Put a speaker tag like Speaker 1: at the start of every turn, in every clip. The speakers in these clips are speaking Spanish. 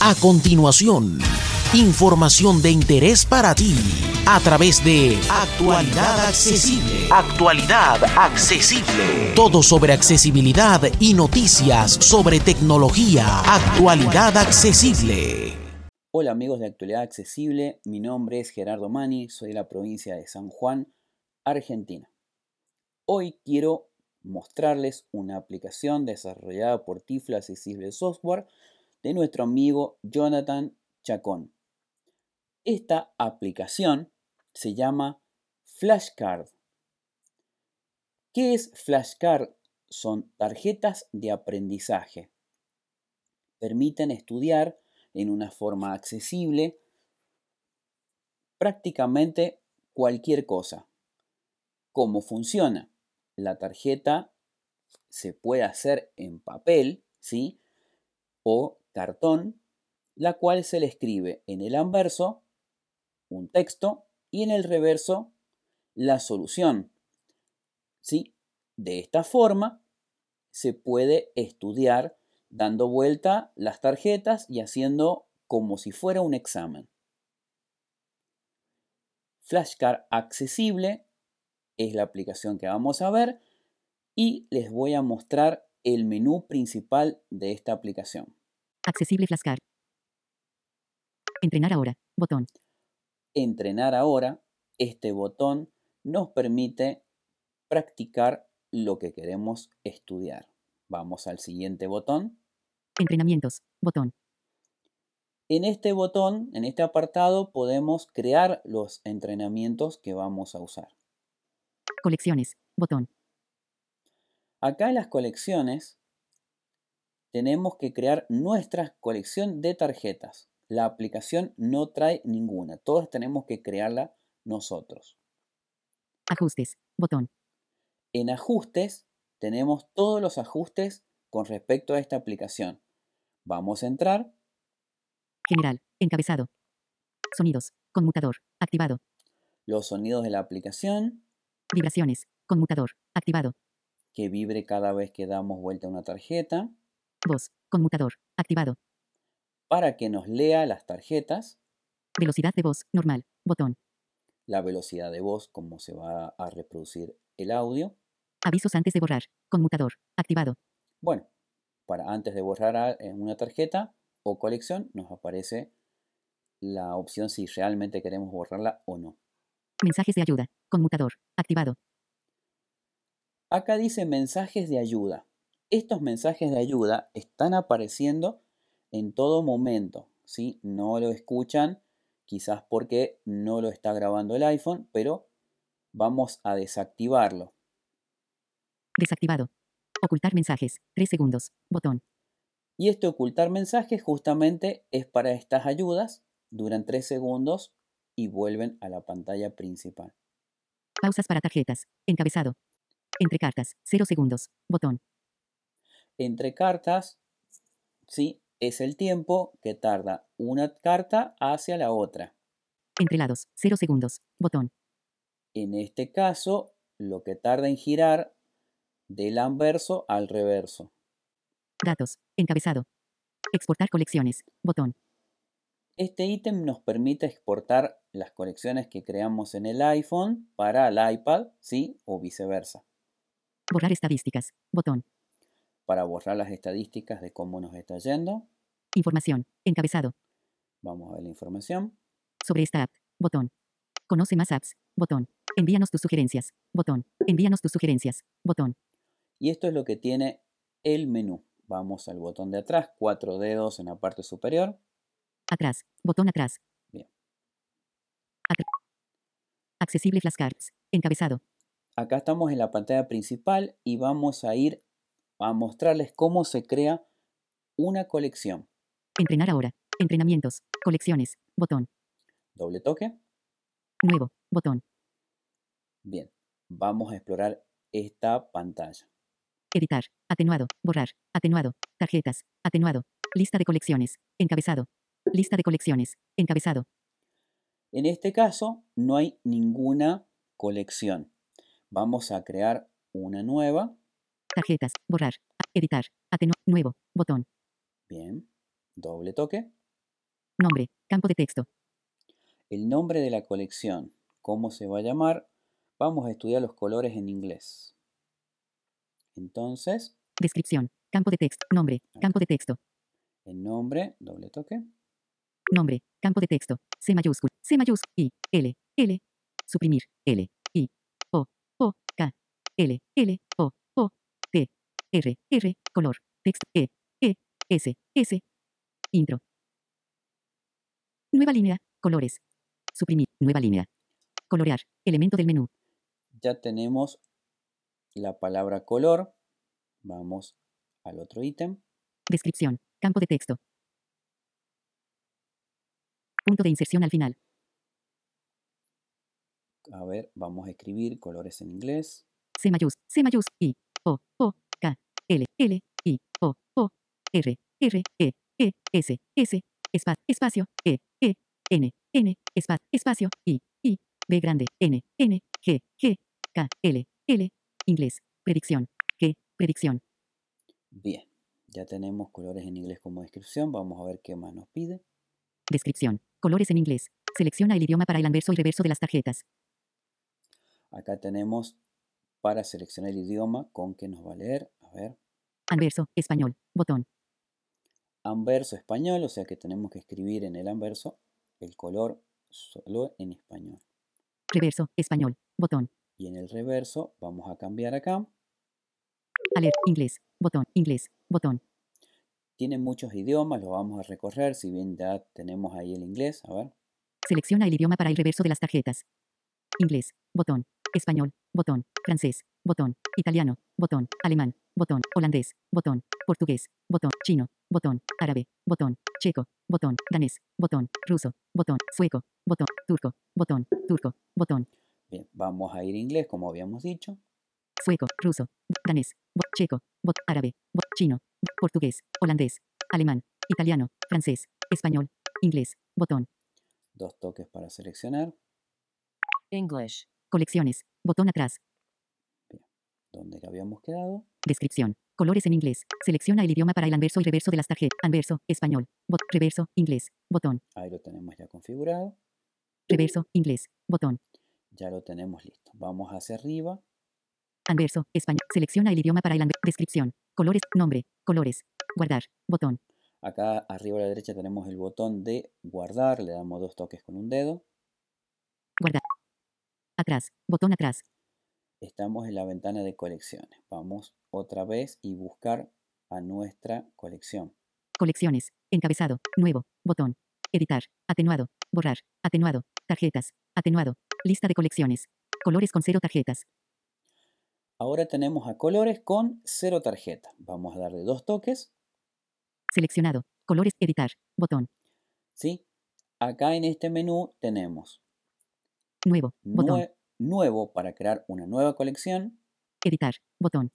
Speaker 1: A continuación, información de interés para ti a través de Actualidad Accesible. Actualidad Accesible. Todo sobre accesibilidad y noticias sobre tecnología. Actualidad Accesible.
Speaker 2: Hola amigos de Actualidad Accesible, mi nombre es Gerardo Mani, soy de la provincia de San Juan, Argentina. Hoy quiero mostrarles una aplicación desarrollada por Tiflo Accesible Software de nuestro amigo Jonathan Chacón. Esta aplicación se llama Flashcard. ¿Qué es Flashcard? Son tarjetas de aprendizaje. Permiten estudiar en una forma accesible prácticamente cualquier cosa. ¿Cómo funciona? La tarjeta se puede hacer en papel, ¿sí? O cartón, la cual se le escribe en el anverso un texto y en el reverso la solución. ¿Sí? De esta forma se puede estudiar dando vuelta las tarjetas y haciendo como si fuera un examen. Flashcard accesible es la aplicación que vamos a ver y les voy a mostrar el menú principal de esta aplicación.
Speaker 3: Accesible Flashcard. Entrenar ahora. Botón.
Speaker 2: Entrenar ahora. Este botón nos permite practicar lo que queremos estudiar. Vamos al siguiente botón.
Speaker 3: Entrenamientos. Botón.
Speaker 2: En este botón, en este apartado, podemos crear los entrenamientos que vamos a usar.
Speaker 3: Colecciones. Botón.
Speaker 2: Acá en las colecciones tenemos que crear nuestra colección de tarjetas. La aplicación no trae ninguna, todas tenemos que crearla nosotros.
Speaker 3: Ajustes, botón.
Speaker 2: En ajustes tenemos todos los ajustes con respecto a esta aplicación. Vamos a entrar.
Speaker 3: General, encabezado. Sonidos, conmutador, activado.
Speaker 2: Los sonidos de la aplicación.
Speaker 3: Vibraciones, conmutador, activado.
Speaker 2: Que vibre cada vez que damos vuelta a una tarjeta.
Speaker 3: Voz. Conmutador. Activado.
Speaker 2: Para que nos lea las tarjetas.
Speaker 3: Velocidad de voz. Normal. Botón.
Speaker 2: La velocidad de voz, como se va a reproducir el audio.
Speaker 3: Avisos antes de borrar. Conmutador. Activado.
Speaker 2: Bueno, para antes de borrar en una tarjeta o colección, nos aparece la opción si realmente queremos borrarla o no.
Speaker 3: Mensajes de ayuda. Conmutador. Activado.
Speaker 2: Acá dice mensajes de ayuda estos mensajes de ayuda están apareciendo en todo momento. ¿sí? No lo escuchan, quizás porque no lo está grabando el iPhone, pero vamos a desactivarlo.
Speaker 3: Desactivado. Ocultar mensajes. 3 segundos. Botón.
Speaker 2: Y este ocultar mensajes justamente es para estas ayudas. Duran 3 segundos y vuelven a la pantalla principal.
Speaker 3: Pausas para tarjetas. Encabezado. Entre cartas. 0 segundos. Botón
Speaker 2: entre cartas, ¿sí? Es el tiempo que tarda una carta hacia la otra.
Speaker 3: Entre lados, 0 segundos, botón.
Speaker 2: En este caso, lo que tarda en girar del anverso al reverso.
Speaker 3: Datos, encabezado. Exportar colecciones, botón.
Speaker 2: Este ítem nos permite exportar las colecciones que creamos en el iPhone para el iPad, ¿sí? O viceversa.
Speaker 3: Borrar estadísticas, botón
Speaker 2: para borrar las estadísticas de cómo nos está yendo.
Speaker 3: Información. Encabezado.
Speaker 2: Vamos a ver la información.
Speaker 3: Sobre esta app. Botón. Conoce más apps. Botón. Envíanos tus sugerencias. Botón. Envíanos tus sugerencias. Botón.
Speaker 2: Y esto es lo que tiene el menú. Vamos al botón de atrás, cuatro dedos en la parte superior.
Speaker 3: Atrás. Botón atrás.
Speaker 2: Bien.
Speaker 3: Accesible flashcards. Encabezado.
Speaker 2: Acá estamos en la pantalla principal y vamos a ir a mostrarles cómo se crea una colección.
Speaker 3: Entrenar ahora. Entrenamientos. Colecciones. Botón.
Speaker 2: Doble toque.
Speaker 3: Nuevo. Botón.
Speaker 2: Bien. Vamos a explorar esta pantalla.
Speaker 3: Editar. Atenuado. Borrar. Atenuado. Tarjetas. Atenuado. Lista de colecciones. Encabezado. Lista de colecciones. Encabezado.
Speaker 2: En este caso no hay ninguna colección. Vamos a crear una nueva
Speaker 3: Tarjetas. Borrar. Editar. Atenuar. Nuevo. Botón.
Speaker 2: Bien. Doble toque.
Speaker 3: Nombre. Campo de texto.
Speaker 2: El nombre de la colección, cómo se va a llamar, vamos a estudiar los colores en inglés. Entonces,
Speaker 3: Descripción. Campo de texto. Nombre. Campo de texto.
Speaker 2: el nombre, doble toque,
Speaker 3: Nombre. Campo de texto. C mayúscula. C mayúscula. I. L. L. Suprimir. L. I. O. O. K. L. L. O. R. R. Color. Texto. E. E. S. S. Intro. Nueva línea. Colores. Suprimir. Nueva línea. Colorear. Elemento del menú.
Speaker 2: ya tenemos la palabra color. Vamos al otro ítem.
Speaker 3: Descripción. Campo de texto. Punto de inserción al final.
Speaker 2: A ver, vamos a escribir colores en inglés.
Speaker 3: C mayús, C mayús, I, O, O, L, L, I, O, O, R, R, E, E, S, S, espa- espacio, E, E, N, N, espa- espacio, I, I, B grande, N, N, G, G, K, L, L, inglés, predicción, G, predicción,
Speaker 2: Bien, ya tenemos colores en inglés como descripción. Vamos a ver qué más nos pide.
Speaker 3: descripción, colores en inglés, selecciona el idioma para el anverso y reverso de las tarjetas,
Speaker 2: Acá tenemos para seleccionar el idioma con que nos va a leer. A ver,
Speaker 3: anverso, español, botón,
Speaker 2: anverso español, o sea que tenemos que escribir en el anverso el color solo en español.
Speaker 3: reverso, español, botón,
Speaker 2: Y en el reverso vamos a cambiar acá.
Speaker 3: alert, inglés, botón, inglés, botón,
Speaker 2: Tiene muchos idiomas, los vamos a recorrer, si bien ya tenemos ahí el inglés. A ver,
Speaker 3: Selecciona el idioma para el reverso de las tarjetas. Inglés, botón. Español, botón. Francés, botón. Italiano, botón. Alemán, botón. Holandés, botón. Portugués, botón. Chino, botón. Árabe, botón. Checo, botón. Danés, botón. Ruso, botón. Sueco, botón. Turco, botón. Turco, botón.
Speaker 2: bien, vamos a ir inglés como habíamos dicho.
Speaker 3: Sueco, ruso, danés, checo, bot, árabe, bot, chino, portugués, holandés, alemán, italiano, francés, español, inglés, botón.
Speaker 2: Dos toques para seleccionar.
Speaker 4: English.
Speaker 3: Colecciones, botón atrás.
Speaker 2: donde habíamos quedado.
Speaker 3: Descripción. Colores en inglés. Selecciona el idioma para el anverso y reverso de las tarjetas. Anverso, español. Bot, reverso, inglés. Botón.
Speaker 2: Ahí lo tenemos ya configurado.
Speaker 3: Reverso, inglés. Botón.
Speaker 2: Ya lo tenemos listo. Vamos hacia arriba.
Speaker 3: Anverso, español. Selecciona el idioma para el anverso. Descripción. Colores, nombre, colores. Guardar. Botón.
Speaker 2: Acá arriba a la derecha tenemos el botón de guardar. Le damos dos toques con un dedo.
Speaker 3: Guardar. Atrás. Botón atrás.
Speaker 2: Estamos en la ventana de colecciones. Vamos otra vez y buscar a nuestra colección.
Speaker 3: Colecciones. Encabezado. Nuevo. Botón. Editar. Atenuado. Borrar. Atenuado. Tarjetas. Atenuado. Lista de colecciones. Colores con cero tarjetas.
Speaker 2: Ahora tenemos a colores con cero tarjeta. Vamos a darle dos toques.
Speaker 3: Seleccionado. Colores. Editar. Botón.
Speaker 2: ¿sí? Acá en este menú tenemos
Speaker 3: Nuevo. Botón.
Speaker 2: nue- nuevo para crear una nueva colección.
Speaker 3: Editar. Botón.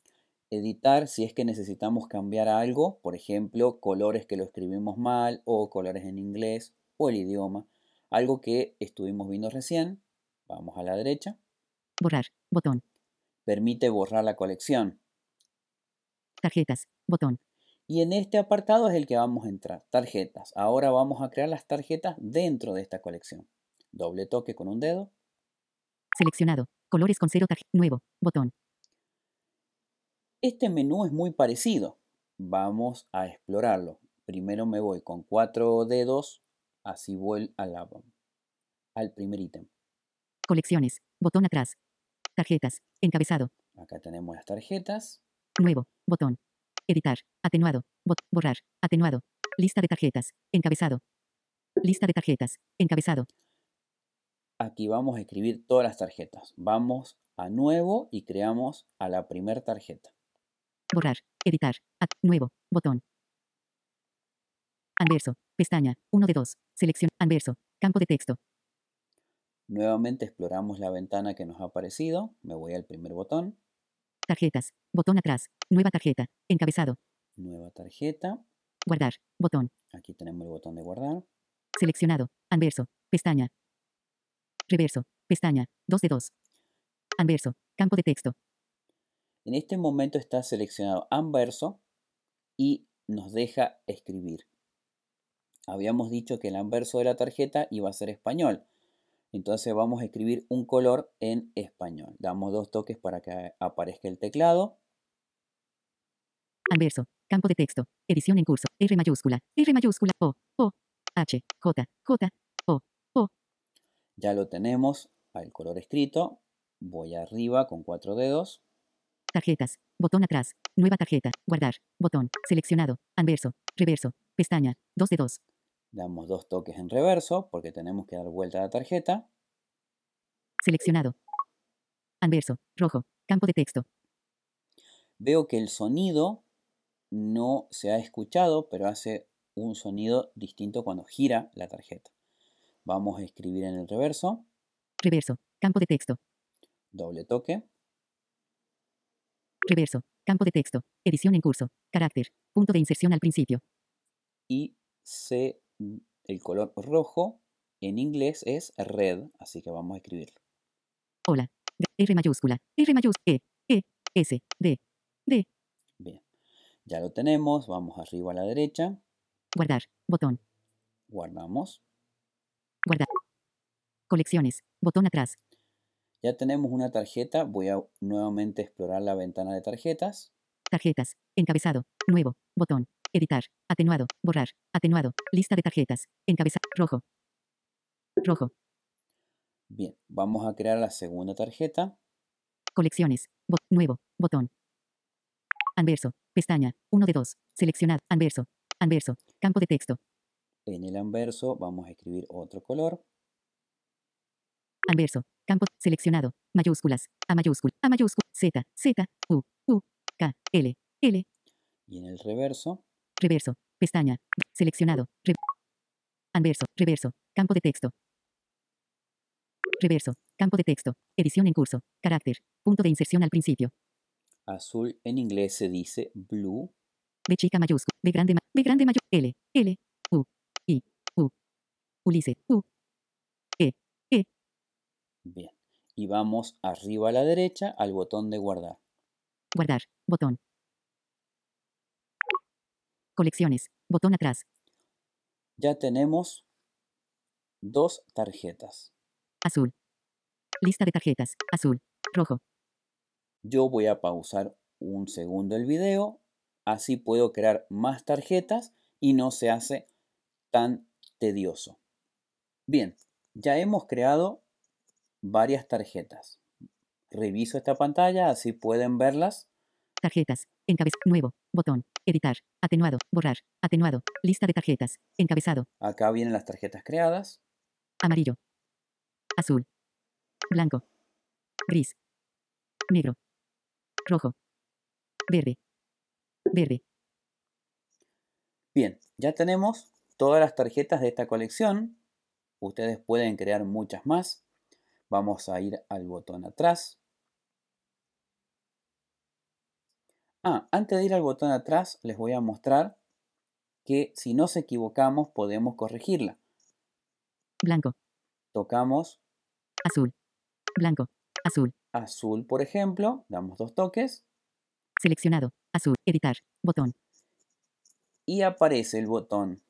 Speaker 2: editar si es que necesitamos cambiar algo, por ejemplo, colores que lo escribimos mal o colores en inglés o el idioma, algo que estuvimos viendo recién. Vamos a la derecha.
Speaker 3: Borrar. Botón.
Speaker 2: Permite borrar la colección.
Speaker 3: Tarjetas. Botón.
Speaker 2: Y en este apartado es el que vamos a entrar, tarjetas. Ahora vamos a crear las tarjetas dentro de esta colección. Doble toque con un dedo.
Speaker 3: Seleccionado. Colores con cero. Nuevo. Botón.
Speaker 2: Este menú es muy parecido. Vamos a explorarlo. Primero me voy con cuatro dedos, así voy a la- al primer ítem.
Speaker 3: Colecciones. Botón atrás. Tarjetas. Encabezado.
Speaker 2: Acá tenemos las tarjetas.
Speaker 3: Nuevo. Botón. Editar. Atenuado. Bot. Borrar. Atenuado. Lista de tarjetas. Encabezado. Lista de tarjetas. Encabezado.
Speaker 2: Aquí vamos a escribir todas las tarjetas. Vamos a nuevo y creamos a la primera tarjeta.
Speaker 3: Borrar. Editar. Nuevo. Botón. Anverso. Pestaña. 1 de 2. Selección. Anverso. Campo de texto.
Speaker 2: Nuevamente exploramos la ventana que nos ha aparecido. Me voy al primer botón.
Speaker 3: Tarjetas. Botón atrás. Nueva tarjeta. Encabezado.
Speaker 2: Nueva tarjeta.
Speaker 3: Guardar. Botón.
Speaker 2: Aquí tenemos el botón de guardar.
Speaker 3: Seleccionado. Anverso. Pestaña. Reverso. Pestaña. 2 de 2. Anverso. Campo de texto.
Speaker 2: En este momento está seleccionado anverso y nos deja escribir. habíamos dicho que el anverso de la tarjeta iba a ser español. Entonces vamos a escribir un color en español. Damos dos toques para que aparezca el teclado.
Speaker 3: Anverso. Campo de texto. Edición en curso. R mayúscula. R mayúscula. O. O. H. J. J.
Speaker 2: Ya lo tenemos al color escrito. Voy arriba con cuatro dedos.
Speaker 3: Tarjetas. Botón atrás. Nueva tarjeta. Guardar. Botón. Seleccionado. Anverso. Reverso. Pestaña. 2 de 2.
Speaker 2: Damos dos toques en reverso porque tenemos que dar vuelta a la tarjeta.
Speaker 3: Seleccionado. Anverso. Rojo. Campo de texto.
Speaker 2: Veo que el sonido no se ha escuchado, pero hace un sonido distinto cuando gira la tarjeta. Vamos a escribir en el reverso.
Speaker 3: Reverso. Campo de texto.
Speaker 2: Doble toque.
Speaker 3: Reverso. Campo de texto. Edición en curso. Carácter. Punto de inserción al principio.
Speaker 2: Y se, el color rojo en inglés es red, así que vamos a escribirlo.
Speaker 3: Hola. R mayúscula. R mayúscula. E. E. S. D. D.
Speaker 2: Bien. Ya lo tenemos. Vamos arriba a la derecha.
Speaker 3: Guardar. Botón.
Speaker 2: Guardamos.
Speaker 3: Guardar. Colecciones. Botón atrás.
Speaker 2: Ya tenemos una tarjeta. Voy a nuevamente explorar la ventana de tarjetas.
Speaker 3: Tarjetas. Encabezado. Nuevo. Botón. Editar. Atenuado. Borrar. Atenuado. Lista de tarjetas. Encabezado. Rojo. Rojo.
Speaker 2: Bien, vamos a crear la segunda tarjeta.
Speaker 3: Colecciones. Nuevo. Botón. Anverso. Pestaña. 1 de 2. Seleccionado. Anverso. Anverso. Campo de texto.
Speaker 2: En el anverso vamos a escribir otro color.
Speaker 3: Anverso. Campo. Seleccionado. Mayúsculas. A mayúscula. A mayúscula. Z. Z. U. U. K. L. L.
Speaker 2: Y en el reverso,
Speaker 3: Reverso. Pestaña. Seleccionado. Re- Anverso. Reverso. Campo de texto. Reverso. Campo de texto. Edición en curso. Carácter. Punto de inserción al principio.
Speaker 2: azul en inglés se dice blue.
Speaker 3: B chica mayúscula. B grande B grande mayúscula. L. L. Ulises. U. E. E.
Speaker 2: Bien. Y vamos arriba a la derecha al botón de guardar.
Speaker 3: Guardar. Botón. Colecciones. Botón atrás.
Speaker 2: Ya tenemos dos tarjetas.
Speaker 3: Azul. Lista de tarjetas. Azul. Rojo.
Speaker 2: Yo voy a pausar un segundo el video, así puedo crear más tarjetas y no se hace tan tedioso. Bien, ya hemos creado varias tarjetas. Reviso esta pantalla, así pueden verlas.
Speaker 3: Tarjetas. Encabez. Nuevo. Botón. Editar. Atenuado. Borrar. Atenuado. Lista de tarjetas. Encabezado.
Speaker 2: Acá vienen las tarjetas creadas.
Speaker 3: Amarillo. Azul. Blanco. Gris. Negro. Rojo. Verde. Verde.
Speaker 2: Bien, ya tenemos todas las tarjetas de esta colección. Ustedes pueden crear muchas más. Vamos a ir al botón atrás. Ah, antes de ir al botón atrás, les voy a mostrar que si nos equivocamos podemos corregirla.
Speaker 3: Blanco.
Speaker 2: Tocamos
Speaker 3: Azul. Blanco. Azul.
Speaker 2: azul, por ejemplo, damos dos toques
Speaker 3: Seleccionado. Azul. Editar. Botón.
Speaker 2: y aparece el botón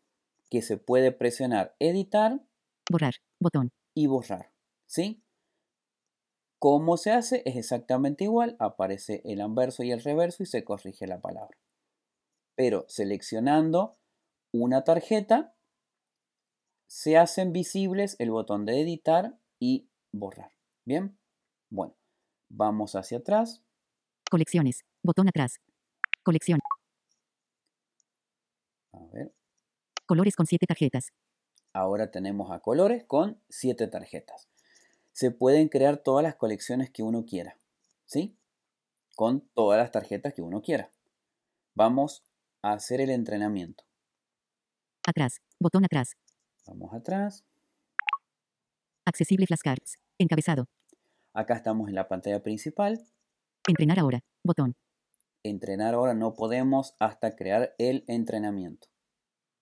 Speaker 2: que se puede presionar editar
Speaker 3: Borrar. Botón.
Speaker 2: y borrar. ¿Sí? ¿Cómo se hace? Es exactamente igual. Aparece el anverso y el reverso y se corrige la palabra. Pero seleccionando una tarjeta, se hacen visibles el botón de editar y borrar. ¿Bien? Bueno, vamos hacia atrás.
Speaker 3: Colecciones. Botón atrás. Colección.
Speaker 2: A ver.
Speaker 3: Colores con 7 tarjetas.
Speaker 2: Ahora tenemos a colores con 7 tarjetas. Se pueden crear todas las colecciones que uno quiera, ¿sí? Con todas las tarjetas que uno quiera. Vamos a hacer el entrenamiento.
Speaker 3: Atrás. Botón atrás.
Speaker 2: Vamos atrás.
Speaker 3: Accesible flashcards. Encabezado.
Speaker 2: Acá estamos en la pantalla principal.
Speaker 3: Entrenar ahora. Botón.
Speaker 2: Entrenar ahora no podemos hasta crear el entrenamiento.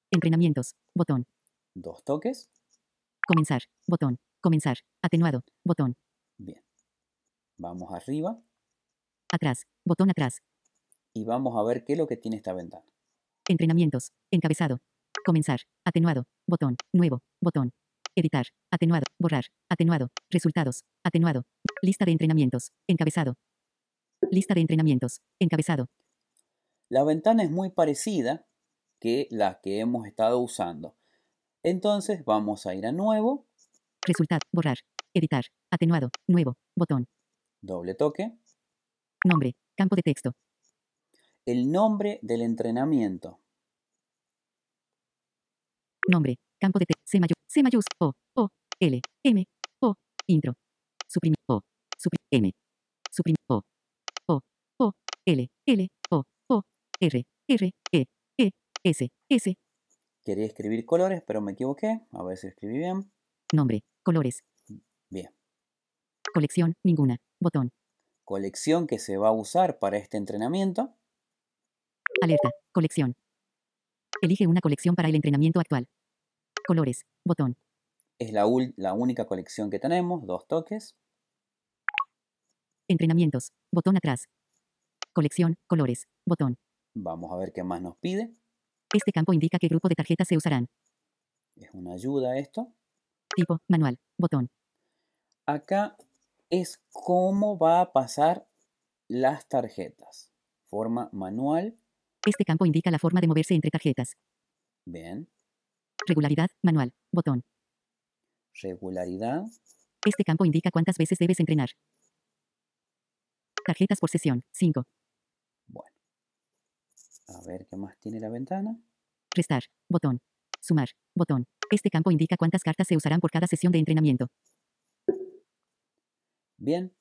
Speaker 3: Entrenamientos. Botón.
Speaker 2: Dos toques.
Speaker 3: Comenzar. Botón. Comenzar. Atenuado. Botón.
Speaker 2: Bien. Vamos arriba
Speaker 3: Atrás. Botón atrás.
Speaker 2: y vamos a ver qué es lo que tiene esta ventana.
Speaker 3: Entrenamientos. Encabezado. Comenzar. Atenuado. Botón. Nuevo. Botón. Editar. Atenuado. Borrar. Atenuado. Resultados. Atenuado. Lista de entrenamientos. Encabezado. Lista de entrenamientos. Encabezado.
Speaker 2: La ventana es muy parecida que la que hemos estado usando. Entonces vamos a ir a nuevo,
Speaker 3: Resultado. Borrar. Editar. Atenuado. Nuevo. Botón.
Speaker 2: doble toque,
Speaker 3: Nombre. Campo de texto.
Speaker 2: el nombre del entrenamiento.
Speaker 3: Nombre. Campo de texto. C mayor. C mayús. O. O. L. M. O. Intro. Suprimir. O. Suprimir. M. Suprimir. O. O. O. L. L. O. O. R. R. E. E. S. S.
Speaker 2: Quería escribir colores, pero me equivoqué. A ver si escribí bien.
Speaker 3: Nombre. Colores.
Speaker 2: Bien.
Speaker 3: Colección. Ninguna. Botón.
Speaker 2: Colección que se va a usar para este entrenamiento.
Speaker 3: Alerta. Colección. Elige una colección para el entrenamiento actual. Colores. Botón.
Speaker 2: Es la, la única colección que tenemos. Dos toques.
Speaker 3: Entrenamientos. Botón atrás. Colección. Colores. Botón.
Speaker 2: Vamos a ver qué más nos pide.
Speaker 3: Este campo indica qué grupo de tarjetas se usarán.
Speaker 2: Es una ayuda esto.
Speaker 3: Tipo. Manual. Botón.
Speaker 2: Acá es cómo va a pasar las tarjetas. Forma manual.
Speaker 3: Este campo indica la forma de moverse entre tarjetas.
Speaker 2: Bien.
Speaker 3: Regularidad. Manual. Botón.
Speaker 2: Regularidad.
Speaker 3: Este campo indica cuántas veces debes entrenar. Tarjetas por sesión. 5.
Speaker 2: A ver qué más tiene la ventana.
Speaker 3: Restar. Botón. Sumar. Botón. Este campo indica cuántas cartas se usarán por cada sesión de entrenamiento.
Speaker 2: Bien.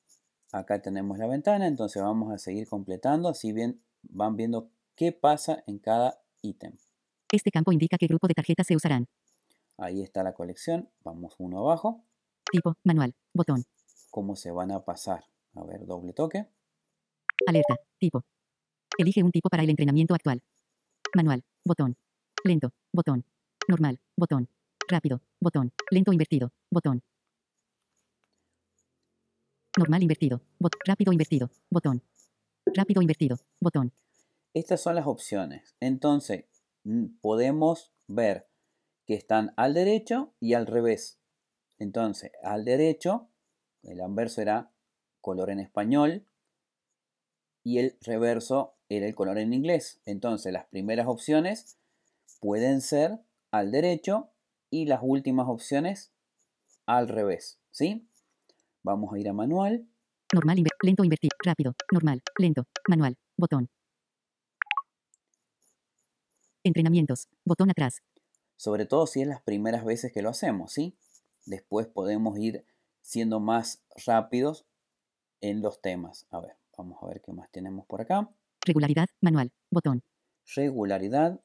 Speaker 2: Acá tenemos la ventana, entonces vamos a seguir completando, así bien van viendo qué pasa en cada ítem.
Speaker 3: Este campo indica qué grupo de tarjetas se usarán.
Speaker 2: Ahí está la colección. Vamos uno abajo.
Speaker 3: Tipo. Manual. Botón.
Speaker 2: ¿Cómo se van a pasar? A ver, doble toque.
Speaker 3: Alerta. Tipo. Elige un tipo para el entrenamiento actual. Manual. Botón. Lento. Botón. Normal. Botón. Rápido. Botón. Lento invertido. Botón. Normal invertido. Bot rápido invertido. Botón. Rápido invertido. Botón.
Speaker 2: Estas son las opciones. Entonces, podemos ver que están al derecho y al revés. Entonces, al derecho, el anverso era color en español y el reverso era el color en inglés. Entonces, las primeras opciones pueden ser al derecho y las últimas opciones al revés. ¿Sí? Vamos a ir a manual.
Speaker 3: Normal inver lento invertido. Rápido. Normal. Lento. Manual. Botón. Entrenamientos. Botón atrás.
Speaker 2: sobre todo si es las primeras veces que lo hacemos, ¿sí? Después podemos ir siendo más rápidos en los temas. A ver, vamos a ver qué más tenemos por acá.
Speaker 3: Regularidad. Manual. Botón.
Speaker 2: Regularidad,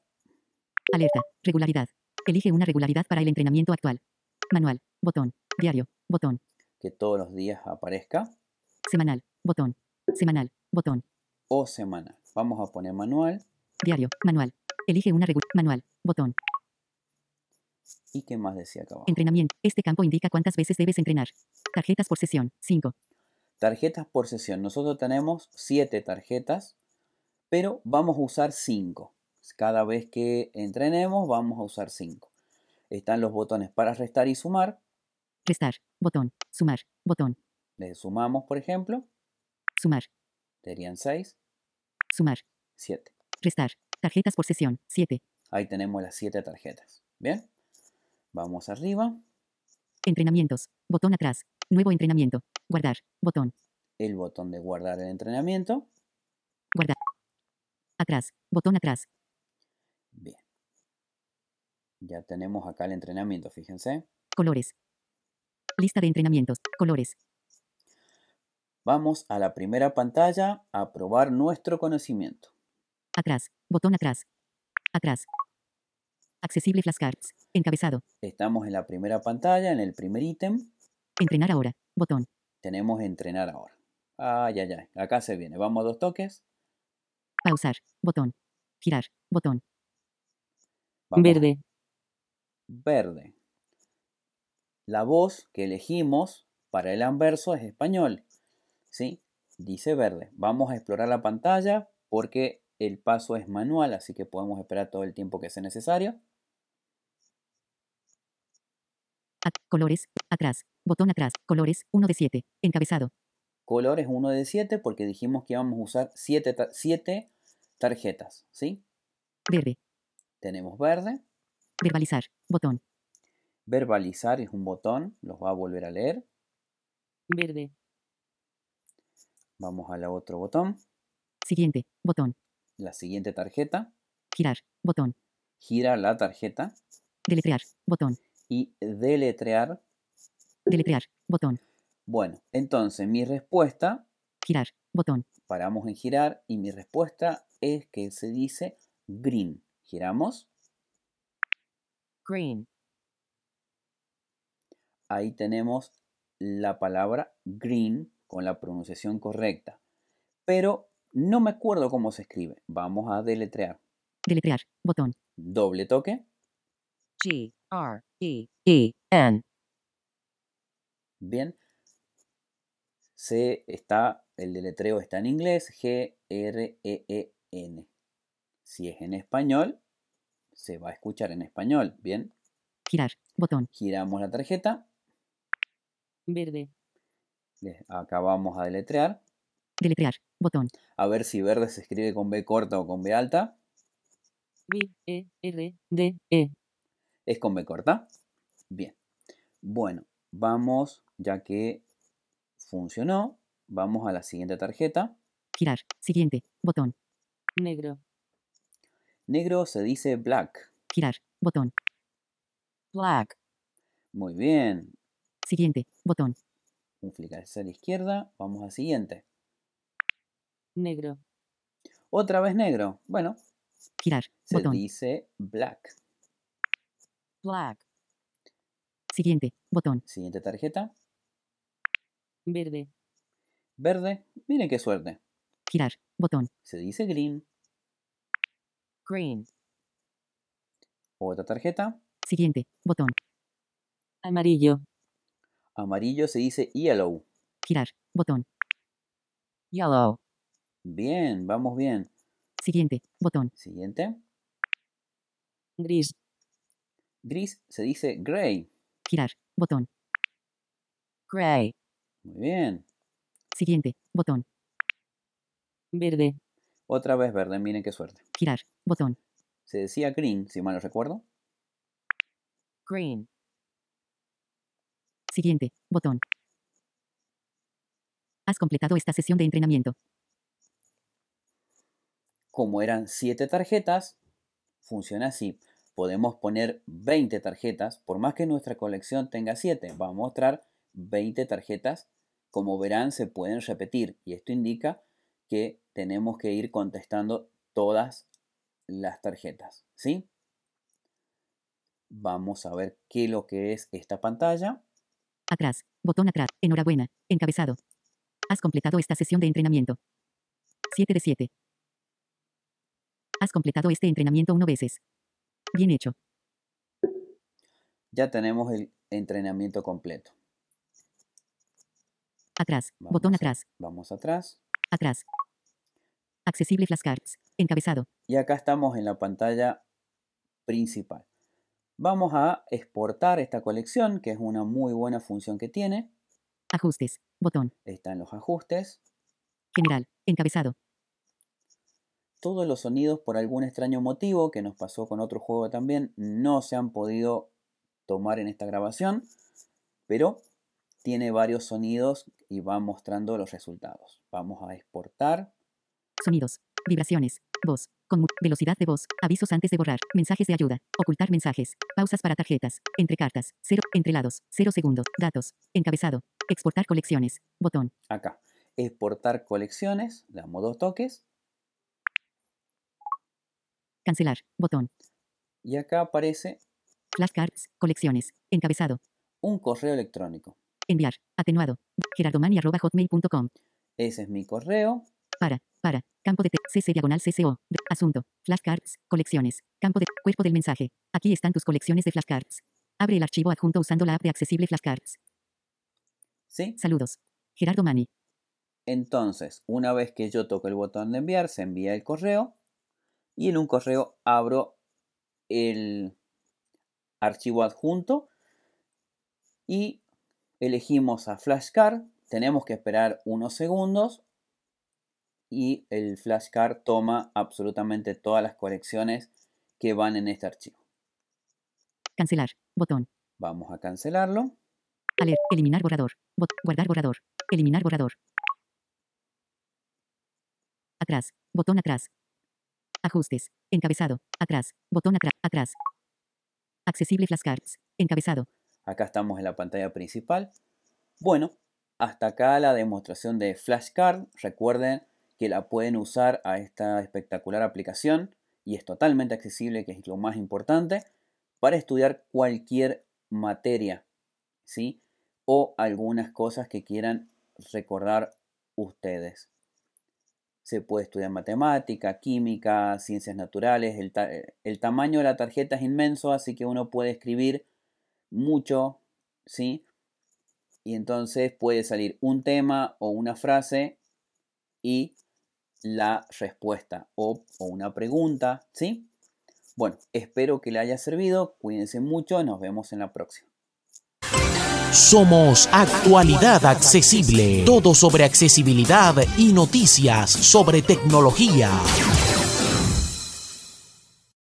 Speaker 3: Alerta. Regularidad. Elige una regularidad para el entrenamiento actual. Manual. Botón. Diario. Botón.
Speaker 2: que todos los días aparezca,
Speaker 3: Semanal. Botón. Semanal. Botón.
Speaker 2: o semanal. Vamos a poner manual.
Speaker 3: Diario. Manual. Elige una regularidad. Manual. Botón.
Speaker 2: ¿Y qué más decía acá abajo?
Speaker 3: Entrenamiento. Este campo indica cuántas veces debes entrenar. Tarjetas por sesión. 5.
Speaker 2: Tarjetas por sesión. Nosotros tenemos 7 tarjetas, pero vamos a usar 5. Cada vez que entrenemos vamos a usar 5. Están los botones para restar y sumar.
Speaker 3: Restar. Botón. Sumar. Botón.
Speaker 2: Le sumamos, por ejemplo,
Speaker 3: Sumar.
Speaker 2: serían 6,
Speaker 3: Sumar.
Speaker 2: 7.
Speaker 3: Restar. Tarjetas por sesión. 7.
Speaker 2: Ahí tenemos las 7 tarjetas. Bien. Vamos arriba.
Speaker 3: Entrenamientos. Botón atrás. Nuevo entrenamiento. Guardar. Botón.
Speaker 2: El botón de guardar el entrenamiento.
Speaker 3: Guardar. Atrás. Botón atrás.
Speaker 2: Bien. Ya tenemos acá el entrenamiento, fíjense.
Speaker 3: Colores. Lista de entrenamientos. Colores.
Speaker 2: Vamos a la primera pantalla a probar nuestro conocimiento.
Speaker 3: Atrás. Botón atrás. Atrás. Accesible flashcards. Encabezado.
Speaker 2: Estamos en la primera pantalla, en el primer ítem.
Speaker 3: Entrenar ahora. Botón.
Speaker 2: Tenemos entrenar ahora. Ay, ay, ay. Acá se viene. Vamos a dos toques.
Speaker 3: Pausar. Botón. Girar. Botón.
Speaker 2: Vamos.
Speaker 4: Verde.
Speaker 2: Verde. La voz que elegimos para el anverso es español. ¿Sí? Dice verde. Vamos a explorar la pantalla porque el paso es manual, así que podemos esperar todo el tiempo que sea necesario.
Speaker 3: At- colores. Atrás. Botón atrás. Colores. 1 de 7. Encabezado.
Speaker 2: Color es 1 de 7 porque dijimos que íbamos a usar 7 tarjetas, ¿sí?
Speaker 3: Verde.
Speaker 2: Tenemos verde.
Speaker 3: Verbalizar. Botón.
Speaker 2: Verbalizar es un botón, los va a volver a leer.
Speaker 4: Verde.
Speaker 2: Vamos al otro botón.
Speaker 3: Siguiente. Botón.
Speaker 2: La siguiente tarjeta.
Speaker 3: Girar. Botón.
Speaker 2: Gira la tarjeta.
Speaker 3: Deletrear. Botón.
Speaker 2: Y deletrear.
Speaker 3: Deletrear. Botón.
Speaker 2: Bueno, entonces mi respuesta,
Speaker 3: Girar. Botón.
Speaker 2: paramos en girar y mi respuesta es que se dice green. Giramos.
Speaker 4: Green.
Speaker 2: Ahí tenemos la palabra green con la pronunciación correcta. Pero no me acuerdo cómo se escribe. Vamos a deletrear.
Speaker 3: Deletrear. Botón.
Speaker 2: Doble toque.
Speaker 4: G R E E N.
Speaker 2: Bien. Se está, el deletreo está en inglés. G-R-E-E-N. Si es en español, se va a escuchar en español. Bien.
Speaker 3: Girar. Botón.
Speaker 2: Giramos la tarjeta.
Speaker 4: Verde.
Speaker 2: Acá vamos a deletrear.
Speaker 3: Deletrear. Botón.
Speaker 2: A ver si verde se escribe con B corta o con B alta.
Speaker 4: V E R D E.
Speaker 2: ¿Es con B corta? Bien. Bueno, vamos, ya que funcionó, vamos a la siguiente tarjeta.
Speaker 3: Girar. Siguiente. Botón.
Speaker 4: Negro.
Speaker 2: Negro se dice black.
Speaker 3: Girar. Botón.
Speaker 4: Black.
Speaker 2: Muy bien.
Speaker 3: Siguiente. Botón.
Speaker 2: Un flick hacia la izquierda. Vamos al siguiente.
Speaker 4: Negro.
Speaker 2: Otra vez negro. Bueno,
Speaker 3: Girar.
Speaker 2: se
Speaker 3: Botón.
Speaker 2: dice black.
Speaker 4: Black.
Speaker 3: Siguiente. Botón.
Speaker 2: Siguiente tarjeta.
Speaker 4: Verde.
Speaker 2: Verde. Miren qué suerte.
Speaker 3: Girar. Botón.
Speaker 2: Se dice green.
Speaker 4: Green.
Speaker 2: Otra tarjeta.
Speaker 3: Siguiente. Botón.
Speaker 4: Amarillo.
Speaker 2: Amarillo se dice yellow.
Speaker 3: Girar. Botón.
Speaker 4: Yellow.
Speaker 2: Bien, vamos bien.
Speaker 3: Siguiente. Botón.
Speaker 2: Siguiente.
Speaker 4: Gris.
Speaker 2: Gris se dice gray.
Speaker 3: Girar. Botón.
Speaker 4: Gray.
Speaker 2: Muy bien.
Speaker 3: Siguiente. Botón.
Speaker 4: Verde.
Speaker 2: Otra vez verde, miren qué suerte.
Speaker 3: Girar. Botón.
Speaker 2: Se decía green, si mal no recuerdo.
Speaker 4: Green.
Speaker 3: Siguiente. Botón. Has completado esta sesión de entrenamiento.
Speaker 2: Como eran 7 tarjetas, funciona así. Podemos poner 20 tarjetas, por más que nuestra colección tenga 7, va a mostrar 20 tarjetas. Como verán, se pueden repetir y esto indica que tenemos que ir contestando todas las tarjetas, ¿sí? Vamos a ver qué es lo que es esta pantalla.
Speaker 3: Atrás. Botón atrás. Enhorabuena. Encabezado. Has completado esta sesión de entrenamiento. 7 de 7. Has completado este entrenamiento uno veces. Bien hecho.
Speaker 2: Ya tenemos el entrenamiento completo.
Speaker 3: Atrás.
Speaker 2: Vamos
Speaker 3: Botón atrás.
Speaker 2: Vamos atrás.
Speaker 3: Atrás. Accesible flashcards. Encabezado.
Speaker 2: Y acá estamos en la pantalla principal. Vamos a exportar esta colección, que es una muy buena función que tiene.
Speaker 3: Ajustes. Botón.
Speaker 2: Está en los ajustes.
Speaker 3: General. Encabezado.
Speaker 2: Todos los sonidos, por algún extraño motivo, que nos pasó con otro juego también, no se han podido tomar en esta grabación, pero tiene varios sonidos y va mostrando los resultados. Vamos a exportar.
Speaker 3: Sonidos. Vibraciones. Voz. Con velocidad de voz. Avisos antes de borrar. Mensajes de ayuda. Ocultar mensajes. Pausas para tarjetas. Entre cartas. Cero. Entre lados. Cero segundos. Datos. Encabezado. Exportar colecciones. Botón.
Speaker 2: Acá. Exportar colecciones. Le damos dos toques.
Speaker 3: Cancelar. Botón.
Speaker 2: Y acá aparece
Speaker 3: Flashcards. Colecciones. Encabezado.
Speaker 2: un correo electrónico.
Speaker 3: Enviar. Atenuado. gerardomani.hotmail.com.
Speaker 2: Ese es mi correo.
Speaker 3: Para. Para. Campo de CC diagonal CCO. De- Asunto. Flashcards. Colecciones. Campo de cuerpo del mensaje. Aquí están tus colecciones de flashcards. Abre el archivo adjunto usando la app de accesible flashcards.
Speaker 2: ¿Sí?
Speaker 3: Saludos. Gerardo Mani.
Speaker 2: Entonces, una vez que yo toco el botón de enviar, se envía el correo y en un correo abro el archivo adjunto y elegimos a flashcard, tenemos que esperar unos segundos y el flashcard toma absolutamente todas las colecciones que van en este archivo.
Speaker 3: Cancelar. Botón.
Speaker 2: Vamos a cancelarlo.
Speaker 3: Alert. Eliminar borrador. guardar borrador. Eliminar borrador. Atrás. Botón atrás. Ajustes. Encabezado. Atrás. Botón atrás. Atrás. Accesible flashcards. Encabezado.
Speaker 2: Acá estamos en la pantalla principal. Bueno, hasta acá la demostración de flashcard. Recuerden que la pueden usar a esta espectacular aplicación y es totalmente accesible, que es lo más importante, para estudiar cualquier materia, ¿sí? O algunas cosas que quieran recordar ustedes. Se puede estudiar matemática, química, ciencias naturales. El, el, tamaño de la tarjeta es inmenso, así que uno puede escribir mucho, ¿sí? Y entonces puede salir un tema o una frase y la respuesta o, una pregunta, ¿sí? Bueno, espero que le haya servido, cuídense mucho, nos vemos en la próxima.
Speaker 1: Somos Actualidad Accesible, todo sobre accesibilidad y noticias sobre tecnología.